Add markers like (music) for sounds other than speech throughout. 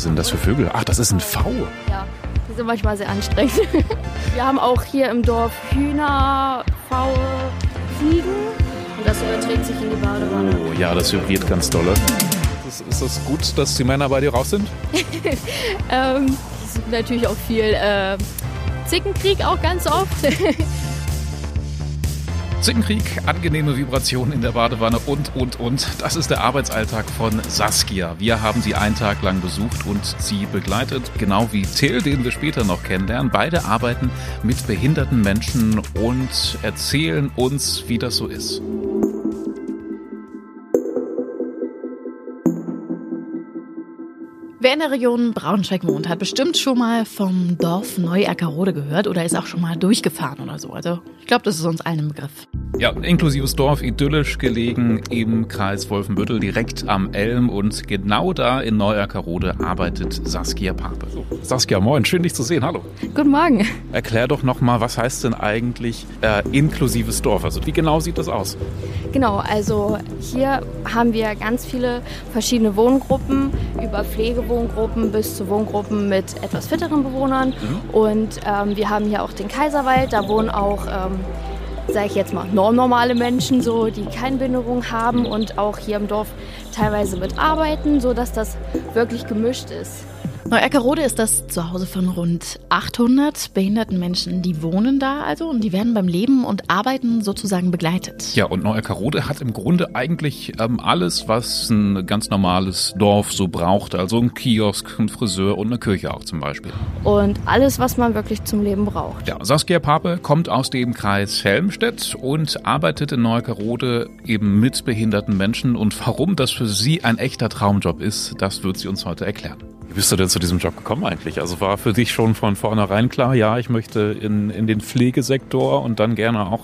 Was sind das für Vögel? Ach, das ist ein V. Ja, die sind manchmal sehr anstrengend. (laughs) Wir haben auch hier im Dorf Hühner, Pfaue, Ziegen. Und das überträgt sich in die Badewanne. Oh ja, das vibriert ganz dolle. Ist, ist das gut, dass die Männer bei dir raus sind? (laughs) Ähm, es ist natürlich auch viel äh, Zickenkrieg auch ganz oft. (laughs) Zickenkrieg, angenehme Vibrationen in der Badewanne und, und, und. Das ist der Arbeitsalltag von Saskia. Wir haben sie einen Tag lang besucht und sie begleitet, genau wie Till, den wir später noch kennenlernen. Beide arbeiten mit behinderten Menschen und erzählen uns, wie das so ist. Wer in der Region Braunschweig wohnt, hat bestimmt schon mal vom Dorf Neu-Ackerode gehört oder ist auch schon mal durchgefahren oder so. Also ich glaube, das ist uns allen ein Begriff. Ja, inklusives Dorf, idyllisch gelegen im Kreis Wolfenbüttel, direkt am Elm und genau da in Neuerkerode arbeitet Saskia Pape. So, Saskia, moin, schön dich zu sehen, hallo. Guten Morgen. Erklär doch nochmal, was heißt denn eigentlich äh, inklusives Dorf? Also wie genau sieht das aus? Genau, also hier haben wir ganz viele verschiedene Wohngruppen, über Pflegewohngruppen bis zu Wohngruppen mit etwas fitteren Bewohnern. Und ähm, wir haben hier auch den Kaiserwald, da wohnen auch, ähm, sage ich jetzt mal, normale Menschen, so, die keine Behinderung haben und auch hier im Dorf teilweise mitarbeiten, sodass das wirklich gemischt ist. Neu-Ackerode ist das Zuhause von rund 800 behinderten Menschen. Die wohnen da also und die werden beim Leben und Arbeiten sozusagen begleitet. Ja, und Neuerkerode hat im Grunde eigentlich ähm, alles, was ein ganz normales Dorf so braucht. Also ein Kiosk, ein Friseur und eine Kirche auch zum Beispiel. Und alles, was man wirklich zum Leben braucht. Ja, Saskia Pape kommt aus dem Kreis Helmstedt und arbeitet in Neuerkerode eben mit behinderten Menschen. Und warum das für sie ein echter Traumjob ist, das wird sie uns heute erklären. Wie bist du denn zu diesem Job gekommen eigentlich? Also war für dich schon von vornherein klar, ja, ich möchte in, in den Pflegesektor und dann gerne auch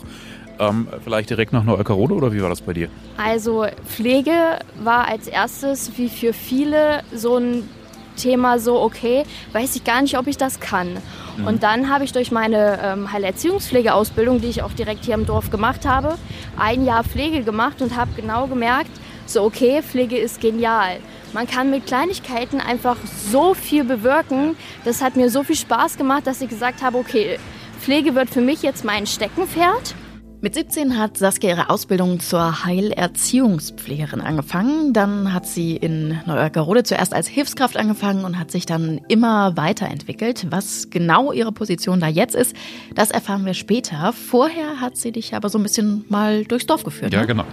ähm, vielleicht direkt nach Neuerkerode oder wie war das bei dir? Also Pflege war als erstes wie für viele so ein Thema so, okay, weiß ich gar nicht, ob ich das kann. Und dann habe ich durch meine ähm, Heilerziehungspflegeausbildung, die ich auch direkt hier im Dorf gemacht habe, ein Jahr Pflege gemacht und habe genau gemerkt, so okay, Pflege ist genial. Man kann mit Kleinigkeiten einfach so viel bewirken. Das hat mir so viel Spaß gemacht, dass ich gesagt habe, okay, Pflege wird für mich jetzt mein Steckenpferd. Mit 17 hat Saskia ihre Ausbildung zur Heilerziehungspflegerin angefangen. Dann hat sie in Neuerkerode zuerst als Hilfskraft angefangen und hat sich dann immer weiterentwickelt. Was genau ihre Position da jetzt ist, das erfahren wir später. Vorher hat sie dich aber so ein bisschen mal durchs Dorf geführt. Ja, ne? genau.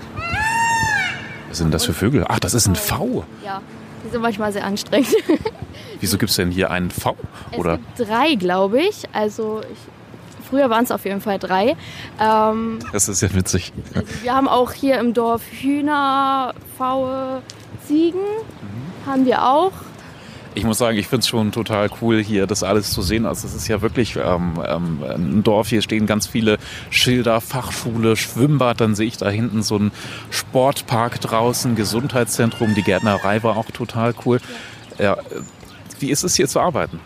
Was sind das für Vögel? Ach, das ist ein V. Ja, die sind manchmal sehr anstrengend. (laughs) Wieso gibt es denn hier einen V? Oder? Es gibt drei, glaube ich. Also ich, früher waren es auf jeden Fall drei. Ähm, Das ist ja witzig. also wir haben auch hier im Dorf Hühner, Pfaue, Ziegen. Haben wir auch. Ich muss sagen, ich finde es schon total cool, hier das alles zu sehen. Also es ist ja wirklich ähm, ähm, ein Dorf, hier stehen ganz viele Schilder, Fachschule, Schwimmbad, dann sehe ich da hinten so einen Sportpark draußen, Gesundheitszentrum, die Gärtnerei war auch total cool. Ja, äh, wie ist es hier zu arbeiten?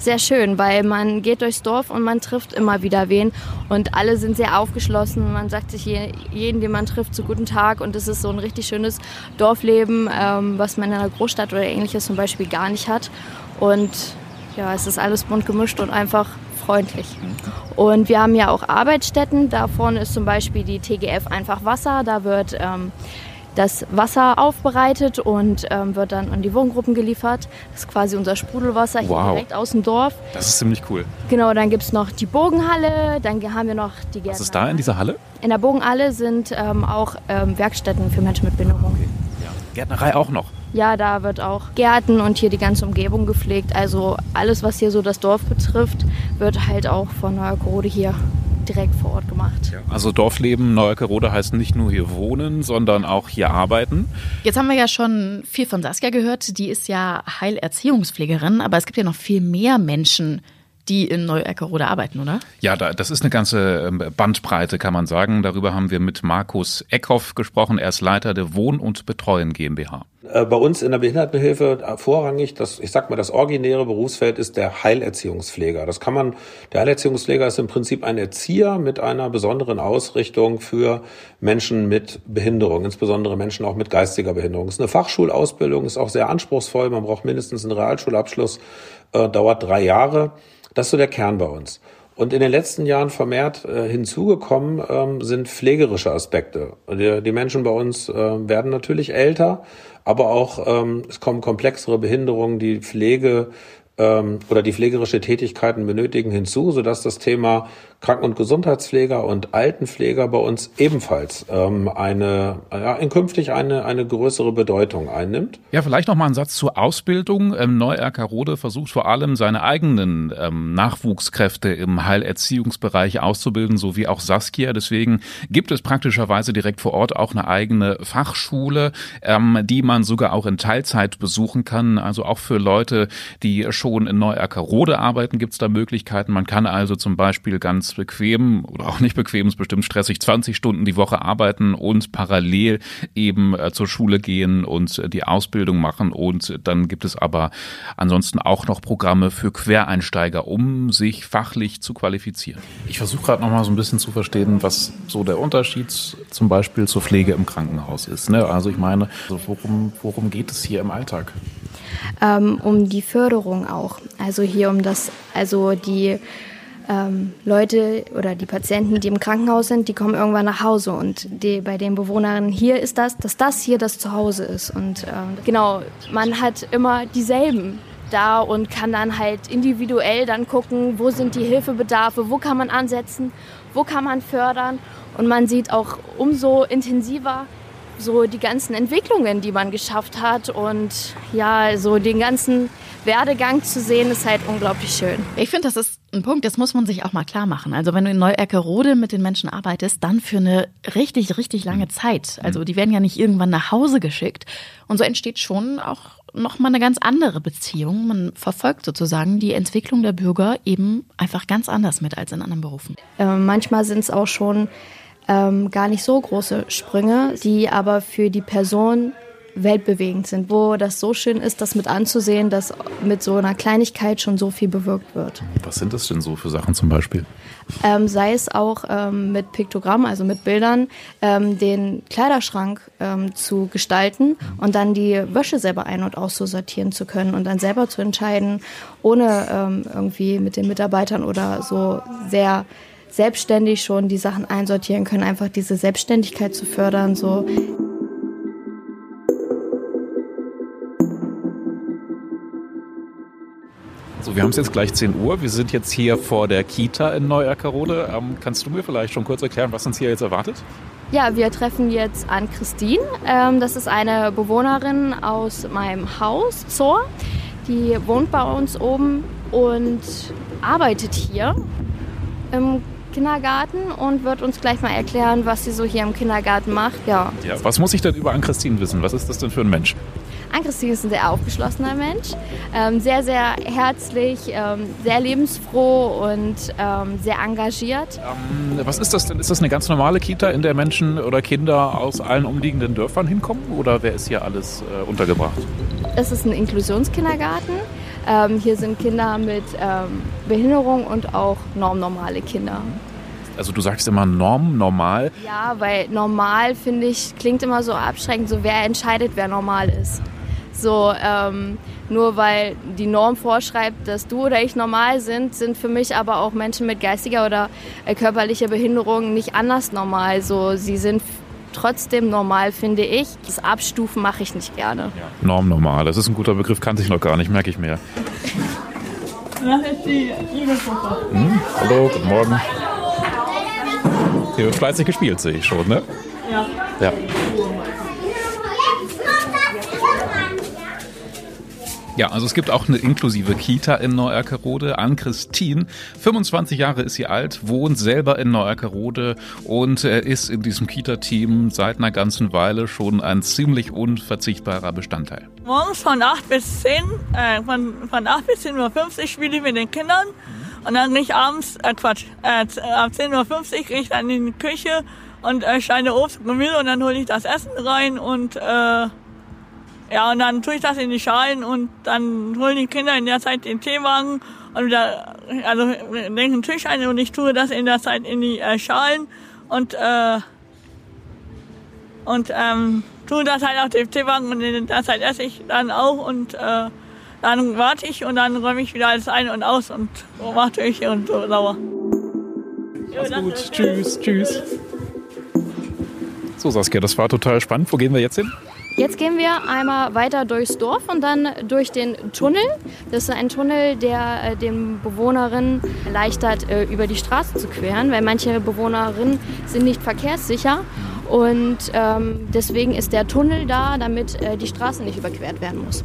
Sehr schön, weil man geht durchs Dorf und man trifft immer wieder wen. Und alle sind sehr aufgeschlossen. Man sagt sich je- jeden, den man trifft, zu guten Tag. Und es ist so ein richtig schönes Dorfleben, ähm, was man in einer Großstadt oder ähnliches zum Beispiel gar nicht hat. Und ja, es ist alles bunt gemischt und einfach freundlich. Und wir haben ja auch Arbeitsstätten. Da vorne ist zum Beispiel die TGF Einfach Wasser. Da wird ähm, das Wasser aufbereitet und ähm, wird dann an die Wohngruppen geliefert. Das ist quasi unser Sprudelwasser hier Wow. direkt aus dem Dorf. Das ist ziemlich cool. Genau, dann gibt es noch die Bogenhalle, dann haben wir noch die Gärtnerei. Was ist da in dieser Halle? In der Bogenhalle sind ähm, auch ähm, Werkstätten für Menschen mit Behinderung. Gärtnerei auch noch. Ja, da wird auch Gärten und hier die ganze Umgebung gepflegt. Also alles, was hier so das Dorf betrifft, wird halt auch von Neuerkorode hier direkt vor Ort gemacht. Also Dorfleben Neuerkerode heißt nicht nur hier wohnen, sondern auch hier arbeiten. Jetzt haben wir ja schon viel von Saskia gehört. Die ist ja Heilerziehungspflegerin, aber es gibt ja noch viel mehr Menschen, die in Neu-Eckerode arbeiten, oder? Ja, da, das ist eine ganze ähm, Bandbreite, kann man sagen. Darüber haben wir mit Markus Eckhoff gesprochen. Er ist Leiter der Wohn- und Betreuen GmbH. Äh, bei uns in der Behindertenhilfe äh, vorrangig, das, ich sag mal, das originäre Berufsfeld ist der Heilerziehungspfleger. Das kann man, der Heilerziehungspfleger ist im Prinzip ein Erzieher mit einer besonderen Ausrichtung für Menschen mit Behinderung, insbesondere Menschen auch mit geistiger Behinderung. Es ist eine Fachschulausbildung, ist auch sehr anspruchsvoll. Man braucht mindestens einen Realschulabschluss, äh, dauert drei Jahre. Das ist so der Kern bei uns. Und in den letzten Jahren vermehrt äh, hinzugekommen ähm, sind pflegerische Aspekte. Die, die Menschen bei uns äh, werden natürlich älter, aber auch ähm, es kommen komplexere Behinderungen, die Pflege ähm, oder die pflegerische Tätigkeiten benötigen hinzu, sodass das Thema Kranken- und Gesundheitspfleger und Altenpfleger bei uns ebenfalls ähm, eine, ja, in künftig eine, eine größere Bedeutung einnimmt. Ja, vielleicht noch mal ein Satz zur Ausbildung. Ähm, Neu-Erkarode versucht vor allem seine eigenen ähm, Nachwuchskräfte im Heilerziehungsbereich auszubilden, so auch Saskia. Deswegen gibt es praktischerweise direkt vor Ort auch eine eigene Fachschule, ähm, die man sogar auch in Teilzeit besuchen kann. Also auch für Leute, die schon in Neu-Erkarode arbeiten, gibt es da Möglichkeiten. Man kann also zum Beispiel ganz bequem oder auch nicht bequem, ist bestimmt stressig, 20 Stunden die Woche arbeiten und parallel eben äh, zur Schule gehen und äh, die Ausbildung machen. Und dann gibt es aber ansonsten auch noch Programme für Quereinsteiger, um sich fachlich zu qualifizieren. Ich versuche gerade noch mal so ein bisschen zu verstehen, was so der Unterschied zum Beispiel zur Pflege im Krankenhaus ist. Ne? Also ich meine, also worum, worum geht es hier im Alltag? Ähm, um die Förderung auch. Also hier um das, also die ähm, Leute oder die Patienten, die im Krankenhaus sind, die kommen irgendwann nach Hause und die, bei den Bewohnerinnen hier ist das, dass das hier das Zuhause ist. Und ähm, genau, man hat immer dieselben da und kann dann halt individuell dann gucken, wo sind die Hilfebedarfe, wo kann man ansetzen, wo kann man fördern. Und man sieht auch umso intensiver so die ganzen Entwicklungen, die man geschafft hat und ja, so den ganzen Werdegang zu sehen, ist halt unglaublich schön. Ich finde, das ist ein Punkt, das muss man sich auch mal klar machen. Also wenn du in Neu-Erkerode mit den Menschen arbeitest, dann für eine richtig, richtig lange mhm. Zeit. Also die werden ja nicht irgendwann nach Hause geschickt. Und so entsteht schon auch nochmal eine ganz andere Beziehung. Man verfolgt sozusagen die Entwicklung der Bürger eben einfach ganz anders mit als in anderen Berufen. Äh, manchmal sind es auch schon ähm, gar nicht so große Sprünge, die aber für die Person weltbewegend sind, wo das so schön ist, das mit anzusehen, dass mit so einer Kleinigkeit schon so viel bewirkt wird. Was sind das denn so für Sachen zum Beispiel? Ähm, sei es auch ähm, mit Piktogrammen, also mit Bildern, ähm, den Kleiderschrank ähm, zu gestalten und dann die Wäsche selber ein- und auszusortieren zu können und dann selber zu entscheiden, ohne ähm, irgendwie mit den Mitarbeitern oder so sehr selbstständig schon die Sachen einsortieren können, einfach diese Selbstständigkeit zu fördern, so. Wir haben es jetzt gleich 10 Uhr. Wir sind jetzt hier vor der Kita in Neu-Erkerode. Ähm, kannst du mir vielleicht schon kurz erklären, was uns hier jetzt erwartet? Ja, wir treffen jetzt an Christine. Ähm, das ist eine Bewohnerin aus meinem Haus, Zor. Die wohnt bei uns oben und arbeitet hier im Kindergarten und wird uns gleich mal erklären, was sie so hier im Kindergarten macht. Ja. ja was muss ich denn über Ann-Christine wissen? Was ist das denn für ein Mensch? Ann-Christine ist ein sehr aufgeschlossener Mensch, ähm, sehr, sehr herzlich, ähm, sehr lebensfroh und ähm, sehr engagiert. Ähm, was ist das denn? Ist das eine ganz normale Kita, in der Menschen oder Kinder aus allen umliegenden Dörfern hinkommen oder wer ist hier alles äh, untergebracht? Es ist ein Inklusionskindergarten. Ähm, hier sind Kinder mit ähm, Behinderung und auch normnormale Kinder. Also du sagst immer Norm, normal. Ja, weil normal finde ich klingt immer so abschreckend. So wer entscheidet, wer normal ist. So, ähm, nur weil die Norm vorschreibt, dass du oder ich normal sind, sind für mich aber auch Menschen mit geistiger oder äh, körperlicher Behinderung nicht anders normal. So, sie sind trotzdem normal, finde ich. Das Abstufen mache ich nicht gerne. Ja. Norm normal, das ist ein guter Begriff, kannte ich noch gar nicht, merke ich mir. Hm, hallo, guten Morgen. Hier wird fleißig gespielt, sehe ich schon, ne? Ja. Ja. Ja, also es gibt auch eine inklusive Kita in Neu-Erkerode. Ann-Christine, 25 Jahre ist sie alt, wohnt selber in Neu-Erkerode und ist in diesem Kita-Team seit einer ganzen Weile schon ein ziemlich unverzichtbarer Bestandteil. Morgens von 8 bis 10, äh, von, von 8 bis 10.50 Uhr spiele ich mit den Kindern. Und dann gehe ich abends, äh Quatsch, äh, ab 10.50 Uhr gehe ich dann in die Küche und äh, schneide Obst und Gemüse und dann hole ich das Essen rein und äh, ja, und dann tue ich das in die Schalen und dann holen die Kinder in der Zeit den Teewagen und wieder, also denken Tisch ein und ich tue das in der Zeit in die äh, Schalen und äh, und ähm, tue das halt auf den Teewagen und in der Zeit esse ich dann auch und äh, dann warte ich und dann räume ich wieder alles ein und aus und mache ich und so sauer. Mach's gut. Tschüss, tschüss. So, Saskia, das war total spannend. Wo gehen wir jetzt hin? Jetzt gehen wir einmal weiter durchs Dorf und dann durch den Tunnel. Das ist ein Tunnel, der äh, den Bewohnerinnen erleichtert, äh, über die Straße zu queren, weil manche Bewohnerinnen sind nicht verkehrssicher. Und ähm, deswegen ist der Tunnel da, damit äh, die Straße nicht überquert werden muss.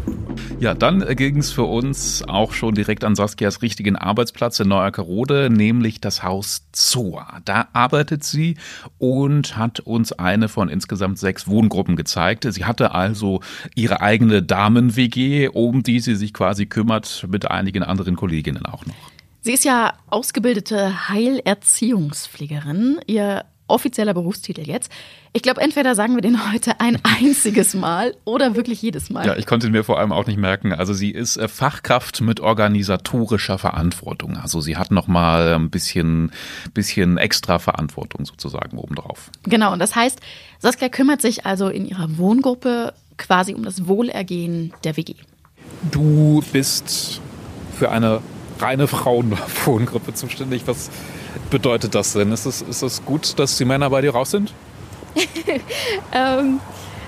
Ja, dann ging es für uns auch schon direkt an Saskias richtigen Arbeitsplatz in Neuerkerode, nämlich das Haus Zoa. Da arbeitet sie und hat uns eine von insgesamt sechs Wohngruppen gezeigt. Sie hatte also ihre eigene Damen-WG, um die sie sich quasi kümmert, mit einigen anderen Kolleginnen auch noch. Sie ist ja ausgebildete Heilerziehungspflegerin. Ihr offizieller Berufstitel jetzt. Ich glaube, entweder sagen wir den heute ein einziges Mal oder wirklich jedes Mal. Ja, ich konnte mir vor allem auch nicht merken. Also sie ist äh, Fachkraft mit organisatorischer Verantwortung. Also sie hat noch mal ein bisschen, bisschen extra Verantwortung sozusagen obendrauf. Genau, und das heißt, Saskia kümmert sich also in ihrer Wohngruppe quasi um das Wohlergehen der WG. Du bist für eine reine Frauenwohngruppe zuständig. Was bedeutet das denn? Ist es, ist es gut, dass die Männer bei dir raus sind? (laughs) ähm,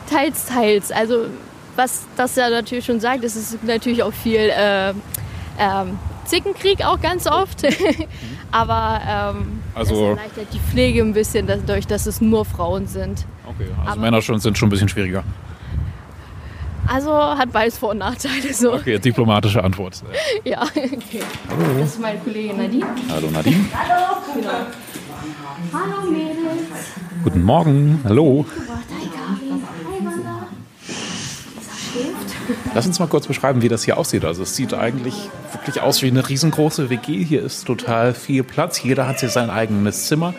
teils, teils. Also was das ja natürlich schon sagt, ist es natürlich auch viel äh, ähm, Zickenkrieg auch ganz oft. (laughs) Aber ähm, also, das erleichtert die Pflege ein bisschen dadurch, dass es nur Frauen sind. Okay, also Aber Männer schon, sind schon ein bisschen schwieriger. Also hat beides Vor- und Nachteile. So. Okay, diplomatische Antwort. (laughs) ja, okay. Hallo. Das ist meine Kollegin Nadine. Hallo Nadine. Hallo. Genau. Hallo Mädels. Guten Morgen. Hallo. Lass uns mal kurz beschreiben, wie das hier aussieht. Also es sieht eigentlich wirklich aus wie eine riesengroße WG. Hier ist total viel Platz. Jeder hat hier sein eigenes Zimmer.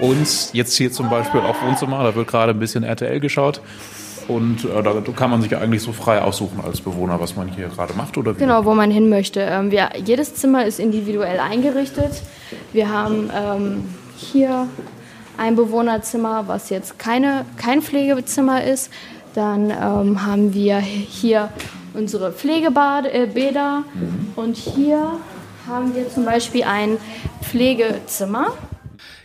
Und jetzt hier zum Beispiel auch Wohnzimmer. Da wird gerade ein bisschen RTL geschaut. Und äh, da kann man sich eigentlich so frei aussuchen als Bewohner, was man hier gerade macht oder wie? Genau, wo man hin möchte. Ähm, wir, jedes Zimmer ist individuell eingerichtet. Wir haben ähm, hier ein Bewohnerzimmer, was jetzt keine, kein Pflegebezimmer ist. Dann ähm, haben wir hier unsere Pflegebäder äh, mhm. und hier haben wir zum Beispiel ein Pflegezimmer.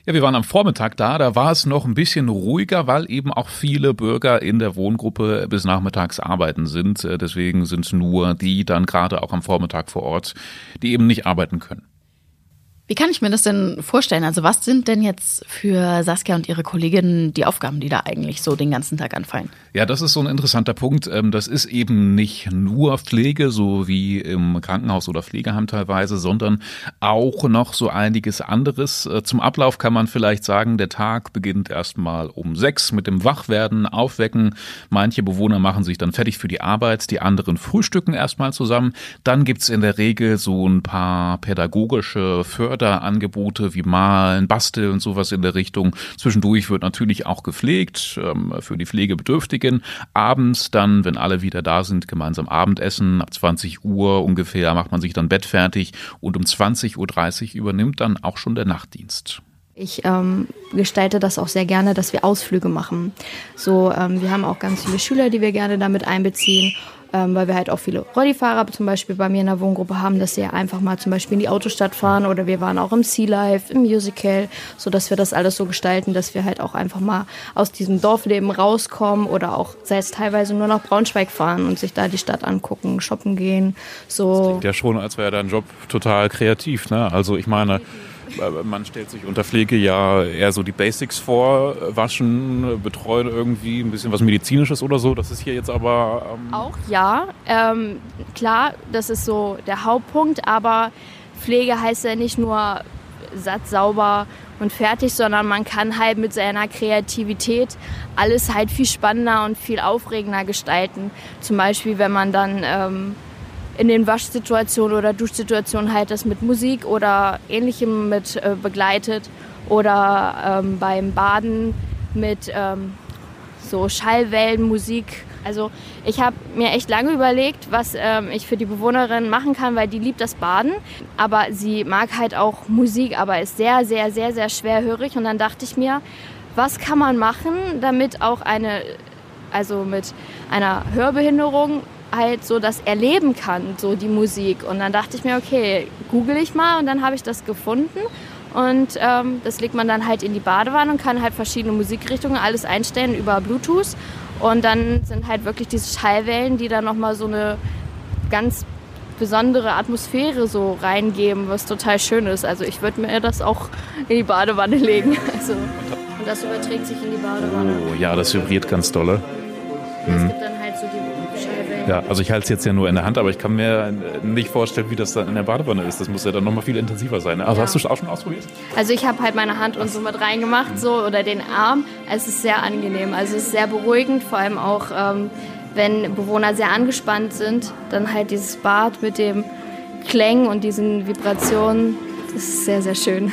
Ja, wir waren am Vormittag da, da war es noch ein bisschen ruhiger, weil eben auch viele Bürger in der Wohngruppe bis nachmittags arbeiten sind. Äh, deswegen sind nur die dann gerade auch am Vormittag vor Ort, die eben nicht arbeiten können. Wie kann ich mir das denn vorstellen? Also was sind denn jetzt für Saskia und ihre Kolleginnen die Aufgaben, die da eigentlich so den ganzen Tag anfallen? Ja, das ist so ein interessanter Punkt. Ähm, das ist eben nicht nur Pflege, so wie im Krankenhaus oder Pflegeheim teilweise, sondern auch noch so einiges anderes. Äh, zum Ablauf kann man vielleicht sagen, der Tag beginnt erstmal um sechs mit dem Wachwerden, Aufwecken. Manche Bewohner machen sich dann fertig für die Arbeit, die anderen frühstücken erstmal zusammen. Dann gibt's in der Regel so ein paar pädagogische Förder Förderangebote wie Malen, Basteln und sowas in der Richtung. Zwischendurch wird natürlich auch gepflegt ähm, für die Pflegebedürftigen. Abends dann, wenn alle wieder da sind, gemeinsam Abendessen. Ab 20 Uhr ungefähr macht man sich dann Bett fertig und um 20.30 Uhr übernimmt dann auch schon der Nachtdienst. Ich ähm, gestalte das auch sehr gerne, dass wir Ausflüge machen. So, ähm, wir haben auch ganz viele Schüler, die wir gerne damit einbeziehen ähm, weil wir halt auch viele Rollifahrer zum Beispiel bei mir in der Wohngruppe haben, dass sie einfach mal zum Beispiel in die Autostadt fahren oder wir waren auch im Sea Life, im Musical, so dass wir das alles so gestalten, dass wir halt auch einfach mal aus diesem Dorfleben rauskommen oder auch sei es teilweise nur nach Braunschweig fahren und sich da die Stadt angucken, shoppen gehen. So. Das klingt ja schon, als wäre dein Job total kreativ, ne? Also ich meine, man stellt sich unter Pflege ja eher so die Basics vor, waschen, betreuen irgendwie, ein bisschen was Medizinisches oder so. Das ist hier jetzt aber. Ähm Auch ja, ähm, klar, das ist so der Hauptpunkt, aber Pflege heißt ja nicht nur satt, sauber und fertig, sondern man kann halt mit seiner Kreativität alles halt viel spannender und viel aufregender gestalten. Zum Beispiel, wenn man dann ähm, in den Waschsituationen oder Duschsituationen halt das mit Musik oder ähnlichem mit äh, begleitet oder ähm, beim Baden mit ähm, so Schallwellenmusik Also ich habe mir echt lange überlegt, was ähm, ich für die Bewohnerin machen kann, weil die liebt das Baden. Aber sie mag halt auch Musik, aber ist sehr, sehr, sehr, sehr schwerhörig. Und dann dachte ich mir, was kann man machen, damit auch eine, also mit einer Hörbehinderung halt so das erleben kann, so die Musik. Und dann dachte ich mir, okay, google ich mal und dann habe ich das gefunden. Und ähm, das legt man dann halt in die Badewanne und kann halt verschiedene Musikrichtungen alles einstellen über Bluetooth. Und dann sind halt wirklich diese Schallwellen, die dann nochmal so eine ganz besondere Atmosphäre so reingeben, was total schön ist. Also ich würde mir das auch in die Badewanne legen. (laughs) Also, und das überträgt sich in die Badewanne. Oh ja, das vibriert ganz dolle. Es gibt dann halt so die Schallwellen. Ja, also ich halte es jetzt ja nur in der Hand, aber ich kann mir nicht vorstellen, wie das dann in der Badewanne ist. Das muss ja dann nochmal viel intensiver sein. Also Ja. hast du es auch schon ausprobiert? Also ich habe halt meine Hand und so mit reingemacht, so oder den Arm. Es ist sehr angenehm. Also es ist sehr beruhigend, vor allem auch ähm, wenn Bewohner sehr angespannt sind, dann halt dieses Bad mit dem Klängen und diesen Vibrationen. Das ist sehr, sehr schön.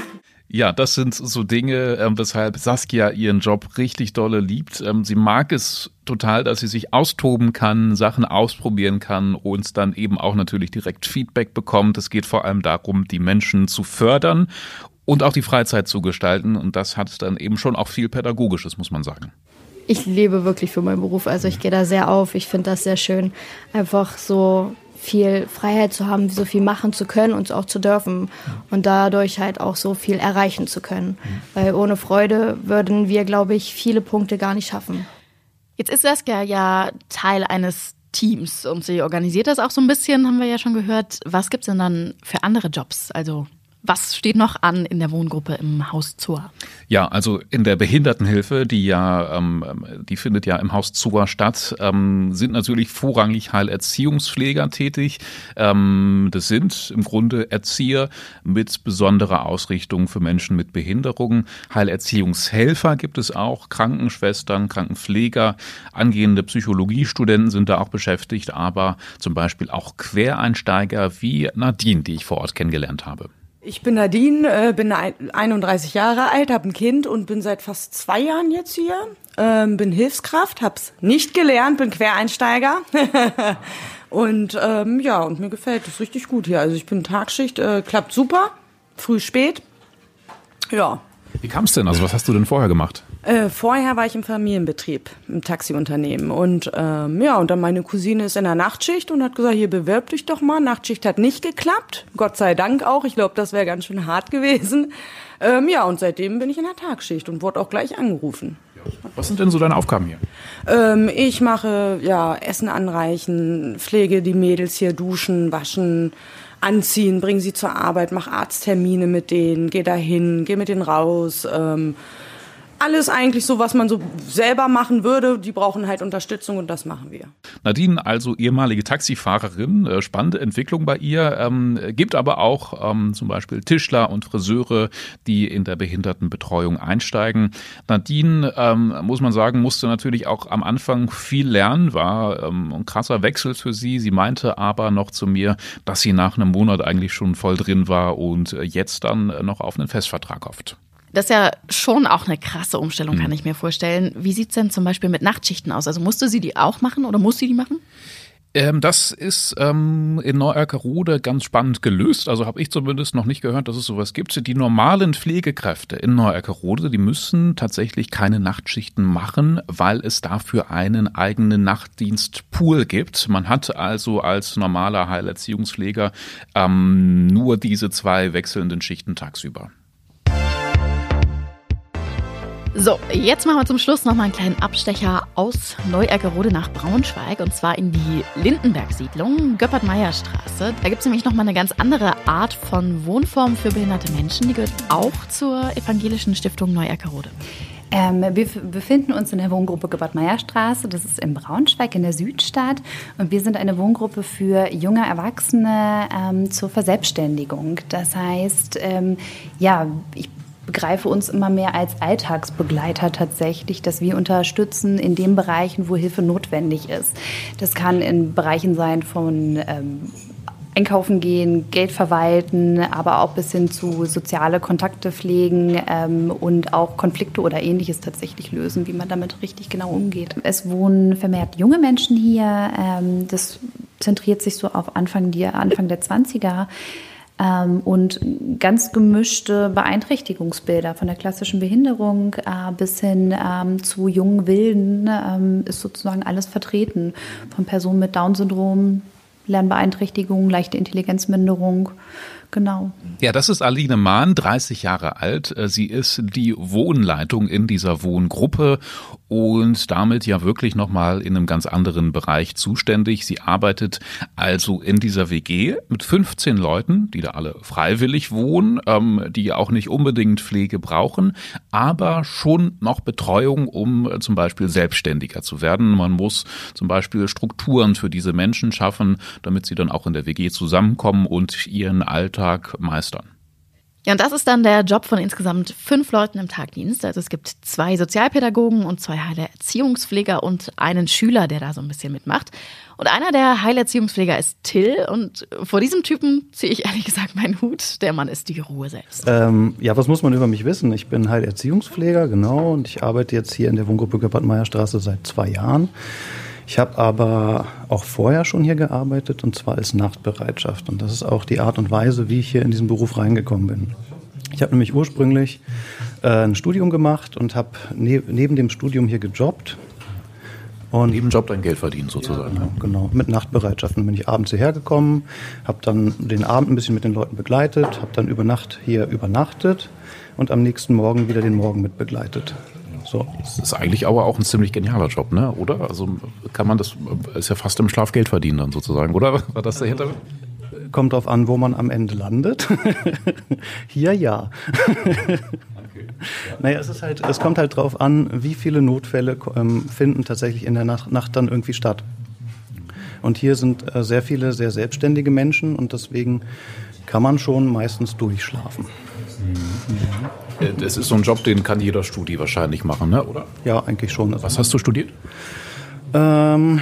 Ja, das sind so Dinge, ähm, weshalb Saskia ihren Job richtig dolle liebt. Ähm, sie mag es total, dass sie sich austoben kann, Sachen ausprobieren kann und dann eben auch natürlich direkt Feedback bekommt. Es geht vor allem darum, die Menschen zu fördern und auch die Freizeit zu gestalten. Und das hat dann eben schon auch viel Pädagogisches, muss man sagen. Ich lebe wirklich für meinen Beruf. Also ich gehe da sehr auf. Ich finde das sehr schön, einfach so viel Freiheit zu haben, so viel machen zu können und auch zu dürfen und dadurch halt auch so viel erreichen zu können. Weil ohne Freude würden wir, glaube ich, viele Punkte gar nicht schaffen. Jetzt ist Saskia ja Teil eines Teams und sie organisiert das auch so ein bisschen, haben wir ja schon gehört. Was gibt's denn dann für andere Jobs? Also was steht noch an in der Wohngruppe im Haus Zur? Ja, also in der Behindertenhilfe, die ja, ähm, die findet ja im Haus Zua statt, ähm, sind natürlich vorrangig Heilerziehungspfleger tätig. Ähm, das sind im Grunde Erzieher mit besonderer Ausrichtung für Menschen mit Behinderungen. Heilerziehungshelfer gibt es auch, Krankenschwestern, Krankenpfleger, angehende Psychologiestudenten sind da auch beschäftigt, aber zum Beispiel auch Quereinsteiger wie Nadine, die ich vor Ort kennengelernt habe. Ich bin Nadine, äh, bin ein- 31 Jahre alt, habe ein Kind und bin seit fast zwei Jahren jetzt hier. Ähm, bin Hilfskraft, hab's nicht gelernt, bin Quereinsteiger. (laughs) und ähm, ja, und mir gefällt es richtig gut hier. Also ich bin Tagschicht, äh, klappt super, früh, spät. Ja. Wie kam es denn? Also was hast du denn vorher gemacht? Äh, vorher war ich im Familienbetrieb, im Taxiunternehmen. Und ähm, ja, und dann meine Cousine ist in der Nachtschicht und hat gesagt, hier bewirb dich doch mal. Nachtschicht hat nicht geklappt. Gott sei Dank auch. Ich glaube, das wäre ganz schön hart gewesen. (laughs) Ähm, ja, und seitdem bin ich in der Tagschicht und wurde auch gleich angerufen. Was sind denn so deine Aufgaben hier? Ähm, ich mache ja Essen anreichen, pflege die Mädels hier, duschen, waschen, anziehen, bringe sie zur Arbeit, mache Arzttermine mit denen, gehe dahin, gehe mit denen raus. Ähm, alles eigentlich so, was man so selber machen würde. Die brauchen halt Unterstützung und das machen wir. Nadine, also ehemalige Taxifahrerin, äh, spannende Entwicklung bei ihr, ähm, gibt aber auch ähm, zum Beispiel Tischler und Friseure, die in der Behindertenbetreuung einsteigen. Nadine, ähm, muss man sagen, musste natürlich auch am Anfang viel lernen, war ähm, ein krasser Wechsel für sie. Sie meinte aber noch zu mir, dass sie nach einem Monat eigentlich schon voll drin war und äh, jetzt dann äh, noch auf einen Festvertrag hofft. Das ist ja schon auch eine krasse Umstellung, kann ich mir vorstellen. Wie sieht's denn zum Beispiel mit Nachtschichten aus? Also musste sie die auch machen oder muss sie die machen? Ähm, das ist ähm, in Neuerkerode ganz spannend gelöst. Also habe ich zumindest noch nicht gehört, dass es sowas gibt. Die normalen Pflegekräfte in Neuerkerode, die müssen tatsächlich keine Nachtschichten machen, weil es dafür einen eigenen Nachtdienstpool gibt. Man hat also als normaler Heilerziehungspfleger ähm, nur diese zwei wechselnden Schichten tagsüber. So, jetzt machen wir zum Schluss noch mal einen kleinen Abstecher aus Neuergerode nach Braunschweig und zwar in die Lindenberg-Siedlung, Göppert-Meyer-Straße. Da gibt es nämlich noch mal eine ganz andere Art von Wohnform für behinderte Menschen. Die gehört auch zur evangelischen Stiftung Neuergerode. Ähm, wir befinden uns in der Wohngruppe Gebert-Meyer-Straße. Das ist in Braunschweig in der Südstadt. Und wir sind eine Wohngruppe für junge Erwachsene ähm, zur Verselbstständigung. Das heißt, ähm, ja, ich begreife uns immer mehr als Alltagsbegleiter tatsächlich, dass wir unterstützen in den Bereichen, wo Hilfe notwendig ist. Das kann in Bereichen sein von ähm, einkaufen gehen, Geld verwalten, aber auch bis hin zu soziale Kontakte pflegen ähm, und auch Konflikte oder ähnliches tatsächlich lösen, wie man damit richtig genau umgeht. Es wohnen vermehrt junge Menschen hier. Ähm, das zentriert sich so auf Anfang, die, Anfang der 20er. Ähm, und ganz gemischte Beeinträchtigungsbilder von der klassischen Behinderung äh, bis hin ähm, zu jungen Wilden ähm, ist sozusagen alles vertreten. Von Personen mit Down-Syndrom, Lernbeeinträchtigung, leichte Intelligenzminderung Genau. Ja, das ist Aline Mahn, 30 Jahre alt. Äh, sie ist die Wohnleitung in dieser Wohngruppe und damit ja wirklich nochmal in einem ganz anderen Bereich zuständig. Sie arbeitet also in dieser WG mit 15 Leuten, die da alle freiwillig wohnen, ähm, die auch nicht unbedingt Pflege brauchen, aber schon noch Betreuung, um äh, zum Beispiel selbstständiger zu werden. Man muss zum Beispiel Strukturen für diese Menschen schaffen, damit sie dann auch in der WG zusammenkommen und ihren Alltag Tag meistern. Ja, und das ist dann der Job von insgesamt fünf Leuten im Tagdienst. Also es gibt zwei Sozialpädagogen und zwei Heilerziehungspfleger und einen Schüler, der da so ein bisschen mitmacht. Und einer der Heilerziehungspfleger ist Till und vor diesem Typen ziehe ich ehrlich gesagt meinen Hut. Der Mann ist die Ruhe selbst. Ähm, ja, was muss man über mich wissen? Ich bin Heilerziehungspfleger, genau, und ich arbeite jetzt hier in der Wohngruppe Gebhardt-Meyer-Straße seit zwei Jahren. Ich habe aber auch vorher schon hier gearbeitet und zwar als Nachtbereitschaft. Und das ist auch die Art und Weise, wie ich hier in diesen Beruf reingekommen bin. Ich habe nämlich ursprünglich äh, ein Studium gemacht und habe ne neben dem Studium hier gejobbt. Und neben Job dein Geld verdient sozusagen. Ja, genau, genau, mit Nachtbereitschaft. Dann bin ich abends hierher gekommen, habe dann den Abend ein bisschen mit den Leuten begleitet, habe dann über Nacht hier übernachtet und am nächsten Morgen wieder den Morgen mit begleitet. So. Das ist eigentlich aber auch ein ziemlich genialer Job, ne? Oder? Also kann man das, ist ja fast im Schlaf Geld verdienen dann sozusagen, oder? War das der Hintergrund? Kommt drauf an, wo man am Ende landet. (laughs) Hier ja. Okay. Naja, es ist halt, es kommt halt drauf an, wie viele Notfälle ähm, finden tatsächlich in der Nacht, Nacht dann irgendwie statt. Und hier sind äh, sehr viele sehr selbstständige Menschen und deswegen kann man schon meistens durchschlafen. Mhm. Das ist so ein Job, den kann jeder Studi wahrscheinlich machen, ne? oder? Ja, eigentlich schon. Was hast du studiert? Ähm,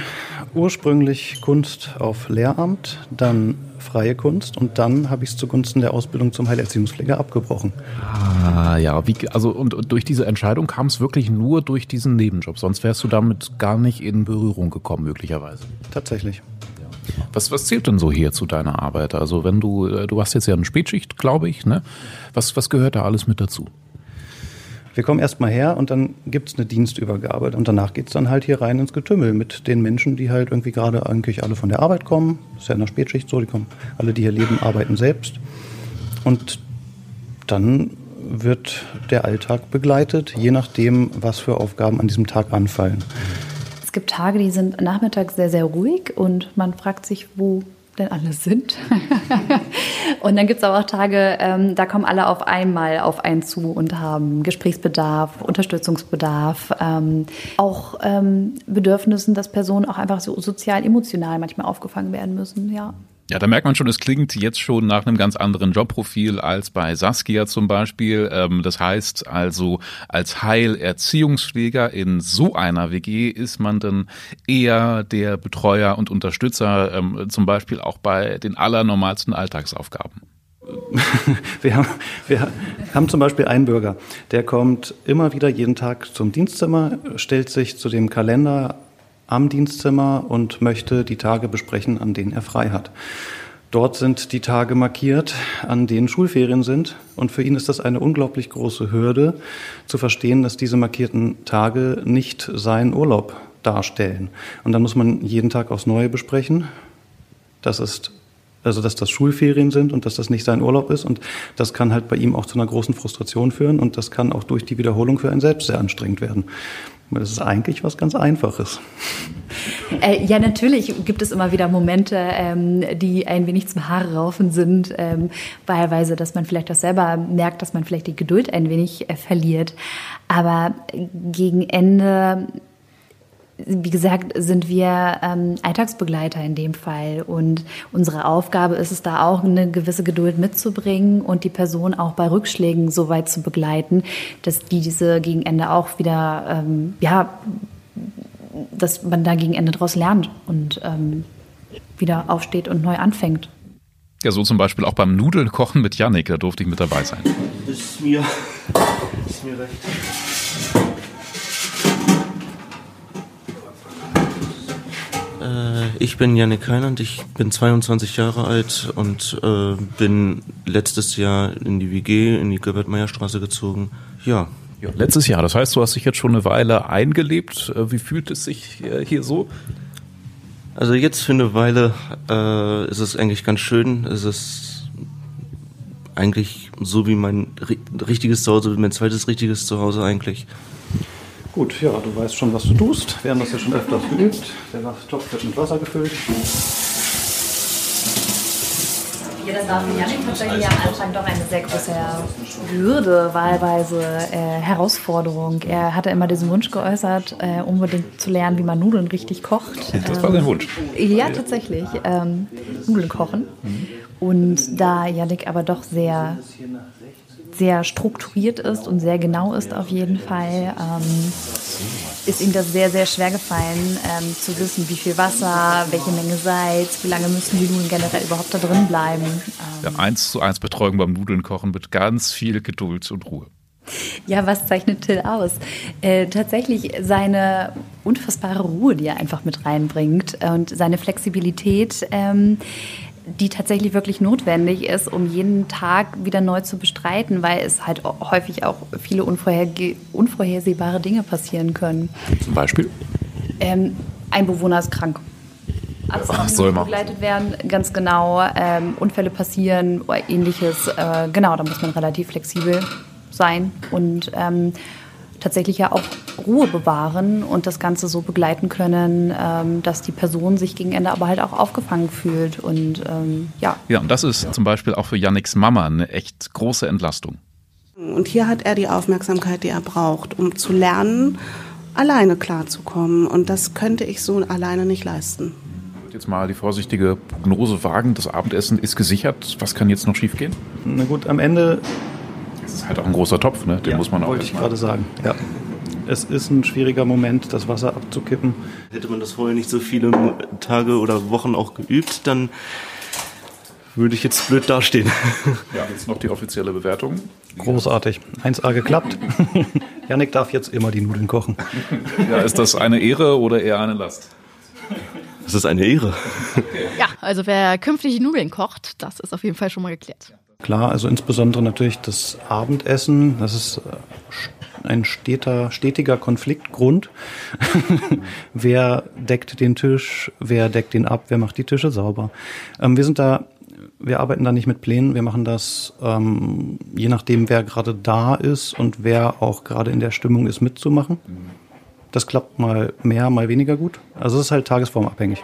ursprünglich Kunst auf Lehramt, dann freie Kunst und dann habe ich es zugunsten der Ausbildung zum Heilerziehungspfleger abgebrochen. Ah ja, wie, also und, und durch diese Entscheidung kam es wirklich nur durch diesen Nebenjob, sonst wärst du damit gar nicht in Berührung gekommen möglicherweise. Tatsächlich. Was, was zählt denn so hier zu deiner Arbeit? Also wenn du, äh, du hast jetzt ja eine Spätschicht, glaube ich, ne? Was, was gehört da alles mit dazu? Wir kommen erstmal her und dann gibt es eine Dienstübergabe. Und danach geht es dann halt hier rein ins Getümmel mit den Menschen, die halt irgendwie gerade eigentlich alle von der Arbeit kommen. Das ist ja in der Spätschicht so, die kommen, alle, die hier leben, arbeiten selbst. Und dann wird der Alltag begleitet, je nachdem, was für Aufgaben an diesem Tag anfallen gibt Tage, die sind nachmittags sehr, sehr ruhig und man fragt sich, wo denn alle sind. (laughs) und dann gibt es aber auch Tage, ähm, da kommen alle auf einmal auf einen zu und haben Gesprächsbedarf, Unterstützungsbedarf, ähm, auch ähm, Bedürfnissen, dass Personen auch einfach so sozial, emotional manchmal aufgefangen werden müssen, ja. Ja, da merkt man schon, es klingt jetzt schon nach einem ganz anderen Jobprofil als bei Saskia zum Beispiel. Ähm, das heißt also, als Heilerziehungspfleger in so einer WG ist man dann eher der Betreuer und Unterstützer, ähm, zum Beispiel auch bei den allernormalsten Alltagsaufgaben. (laughs) Wir haben, wir haben zum Beispiel einen Bürger, der kommt immer wieder jeden Tag zum Dienstzimmer, stellt sich zu dem Kalender am Dienstzimmer und möchte die Tage besprechen, an denen er frei hat. Dort sind die Tage markiert, an denen Schulferien sind. Und für ihn ist das eine unglaublich große Hürde, zu verstehen, dass diese markierten Tage nicht seinen Urlaub darstellen. Und dann muss man jeden Tag aufs Neue besprechen. Das ist also dass das Schulferien sind und dass das nicht sein Urlaub ist. Und das kann halt bei ihm auch zu einer großen Frustration führen und das kann auch durch die Wiederholung für einen selbst sehr anstrengend werden. Das ist eigentlich was ganz Einfaches. Äh, ja, natürlich gibt es immer wieder Momente, ähm, die ein wenig zum Haare raufen sind. Ähm, wahlweise, dass man vielleicht auch selber merkt, dass man vielleicht die Geduld ein wenig äh, verliert. Aber gegen Ende wie gesagt, sind wir ähm, Alltagsbegleiter in dem Fall. Und unsere Aufgabe ist es da auch, eine gewisse Geduld mitzubringen und die Person auch bei Rückschlägen so weit zu begleiten, dass die diese gegen Ende auch wieder, ähm, ja, dass man da gegen Ende daraus lernt und ähm, wieder aufsteht und neu anfängt. Ja, so zum Beispiel auch beim Nudeln kochen mit Yannick, da durfte ich mit dabei sein. Ist mir, (laughs) ist mir recht. Ich bin Yannick Heinand, ich bin 22 Jahre alt und äh, bin letztes Jahr in die WG, in die Göbert-Meyer-Straße gezogen. Ja. ja. Letztes Jahr, das heißt, du hast dich jetzt schon eine Weile eingelebt. Äh, wie fühlt es sich äh, hier so? Also jetzt für eine Weile äh, ist es eigentlich ganz schön. Es ist eigentlich so wie mein richtiges Zuhause, wie mein zweites richtiges Zuhause eigentlich. Gut, ja, du weißt schon, was du tust. Wir haben das ja schon öfters geübt. Der Topf wird mit Wasser gefüllt. Ja, das war für Janik tatsächlich am Anfang doch eine sehr große Hürde, wahlweise äh, Herausforderung. Er hatte immer diesen Wunsch geäußert, äh, unbedingt zu lernen, wie man Nudeln richtig kocht. Das war sein Wunsch. Ja, tatsächlich. Ähm, Nudeln kochen. Mhm. Und da Janik aber doch sehr sehr strukturiert ist und sehr genau ist auf jeden Fall, ähm, ist ihm das sehr, sehr schwer gefallen, ähm, zu wissen, wie viel Wasser, welche Menge Salz, wie lange müssen die Nudeln generell überhaupt da drin bleiben. Ähm, ja, eins zu eins Betreuung beim Nudeln kochen mit ganz viel Geduld und Ruhe. Ja, was zeichnet Till aus? Äh, tatsächlich seine unfassbare Ruhe, die er einfach mit reinbringt und seine Flexibilität. Ähm, die tatsächlich wirklich notwendig ist, um jeden Tag wieder neu zu bestreiten, weil es halt häufig auch viele unvorhersehbare Dinge passieren können. Zum Beispiel? Ähm, ein Bewohner ist krank. Ach, soll begleitet werden, ganz genau. Ähm, Unfälle passieren oder ähnliches. Äh, genau, da muss man relativ flexibel sein und ähm, tatsächlich ja auch Ruhe bewahren und das Ganze so begleiten können, ähm, dass die Person sich gegen Ende aber halt auch aufgefangen fühlt und ähm, ja. Ja, und das ist zum Beispiel auch für Yannicks Mama eine echt große Entlastung. Und hier hat er die Aufmerksamkeit, die er braucht, um zu lernen, alleine klarzukommen. Und das könnte ich so alleine nicht leisten. Jetzt mal die vorsichtige Prognose wagen. Das Abendessen ist gesichert. Was kann jetzt noch schiefgehen? Na gut, am Ende es ist halt auch ein großer Topf, ne? den ja, muss man auch. Wollte ich gerade sagen. Ja. Es ist ein schwieriger Moment, das Wasser abzukippen. Hätte man das vorher nicht so viele Tage oder Wochen auch geübt, dann würde ich jetzt blöd dastehen. Ja, (laughs) jetzt noch die offizielle Bewertung. Großartig. 1A geklappt. (laughs) Janik darf jetzt immer die Nudeln kochen. (laughs) Ja, ist das eine Ehre oder eher eine Last? Das ist eine Ehre. Ja, also wer künftig Nudeln kocht, das ist auf jeden Fall schon mal geklärt. Klar, also insbesondere natürlich das Abendessen, das ist äh, ein steter, stetiger Konfliktgrund. (laughs) wer deckt den Tisch, wer deckt ihn ab, wer macht die Tische sauber. Ähm, wir sind da, wir arbeiten da nicht mit Plänen, wir machen das ähm, je nachdem, wer gerade da ist und wer auch gerade in der Stimmung ist, mitzumachen. Das klappt mal mehr, mal weniger gut. Also es ist halt tagesformabhängig.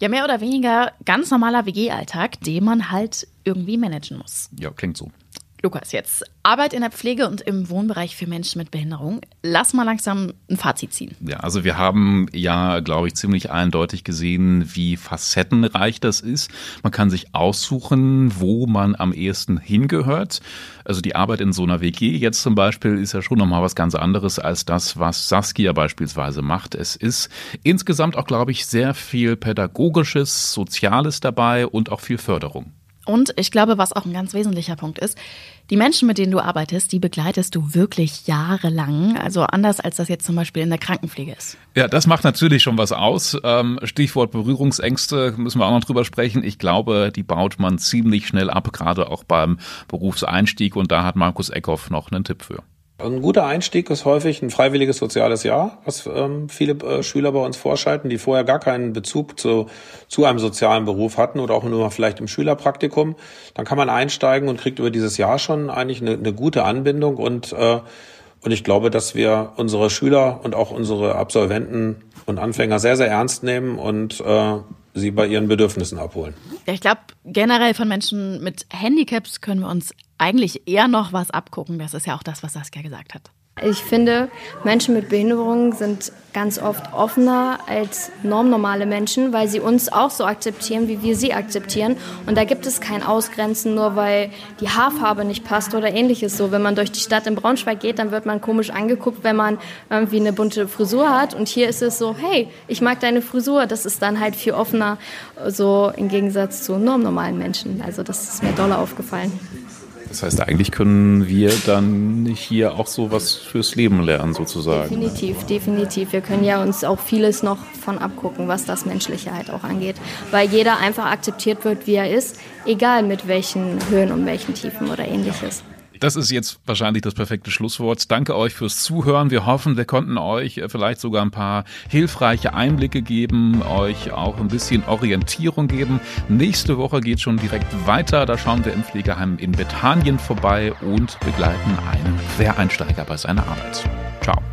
Ja, mehr oder weniger ganz normaler WG-Alltag, den man halt irgendwie managen muss. Ja, klingt so. Lukas, jetzt Arbeit in der Pflege und im Wohnbereich für Menschen mit Behinderung. Lass mal langsam ein Fazit ziehen. Ja, also wir haben ja, glaube ich, ziemlich eindeutig gesehen, wie facettenreich das ist. Man kann sich aussuchen, wo man am ehesten hingehört. Also die Arbeit in so einer WG jetzt zum Beispiel ist ja schon nochmal was ganz anderes als das, was Saskia beispielsweise macht. Es ist insgesamt auch, glaube ich, sehr viel Pädagogisches, Soziales dabei und auch viel Förderung. Und ich glaube, was auch ein ganz wesentlicher Punkt ist, die Menschen, mit denen du arbeitest, die begleitest du wirklich jahrelang. Also anders als das jetzt zum Beispiel in der Krankenpflege ist. Ja, das macht natürlich schon was aus. Ähm, Stichwort Berührungsängste müssen wir auch noch drüber sprechen. Ich glaube, die baut man ziemlich schnell ab, gerade auch beim Berufseinstieg. Und da hat Markus Eckhoff noch einen Tipp für. Ein guter Einstieg ist häufig ein freiwilliges soziales Jahr, was ähm, viele äh, Schüler bei uns vorschalten, die vorher gar keinen Bezug zu, zu einem sozialen Beruf hatten oder auch nur vielleicht im Schülerpraktikum. Dann kann man einsteigen und kriegt über dieses Jahr schon eigentlich eine, eine gute Anbindung und äh, und ich glaube, dass wir unsere Schüler und auch unsere Absolventen und Anfänger sehr, sehr ernst nehmen und äh, sie bei ihren Bedürfnissen abholen. Ja, ich glaube, generell von Menschen mit Handicaps können wir uns eigentlich eher noch was abgucken. Das ist ja auch das, was Saskia gesagt hat. Ich finde, Menschen mit Behinderungen sind ganz oft offener als normnormale Menschen, weil sie uns auch so akzeptieren, wie wir sie akzeptieren. Und da gibt es kein Ausgrenzen, nur weil die Haarfarbe nicht passt oder ähnliches. So, wenn man durch die Stadt in Braunschweig geht, dann wird man komisch angeguckt, wenn man irgendwie eine bunte Frisur hat. Und hier ist es so, hey, ich mag deine Frisur. Das ist dann halt viel offener, so im Gegensatz zu normnormalen Menschen. Also das ist mir doll aufgefallen. Das heißt, eigentlich können wir dann hier auch so was fürs Leben lernen, sozusagen. Definitiv, definitiv. Wir können ja uns auch vieles noch von abgucken, was das Menschliche halt auch angeht. Weil jeder einfach akzeptiert wird, wie er ist, egal mit welchen Höhen und welchen Tiefen oder ähnliches. Das ist jetzt wahrscheinlich das perfekte Schlusswort. Danke euch fürs Zuhören. Wir hoffen, wir konnten euch äh, vielleicht sogar ein paar hilfreiche Einblicke geben, euch auch ein bisschen Orientierung geben. Nächste Woche geht schon direkt weiter. Da schauen wir im Pflegeheim in Bethanien vorbei und begleiten einen Quereinsteiger bei seiner Arbeit. Ciao.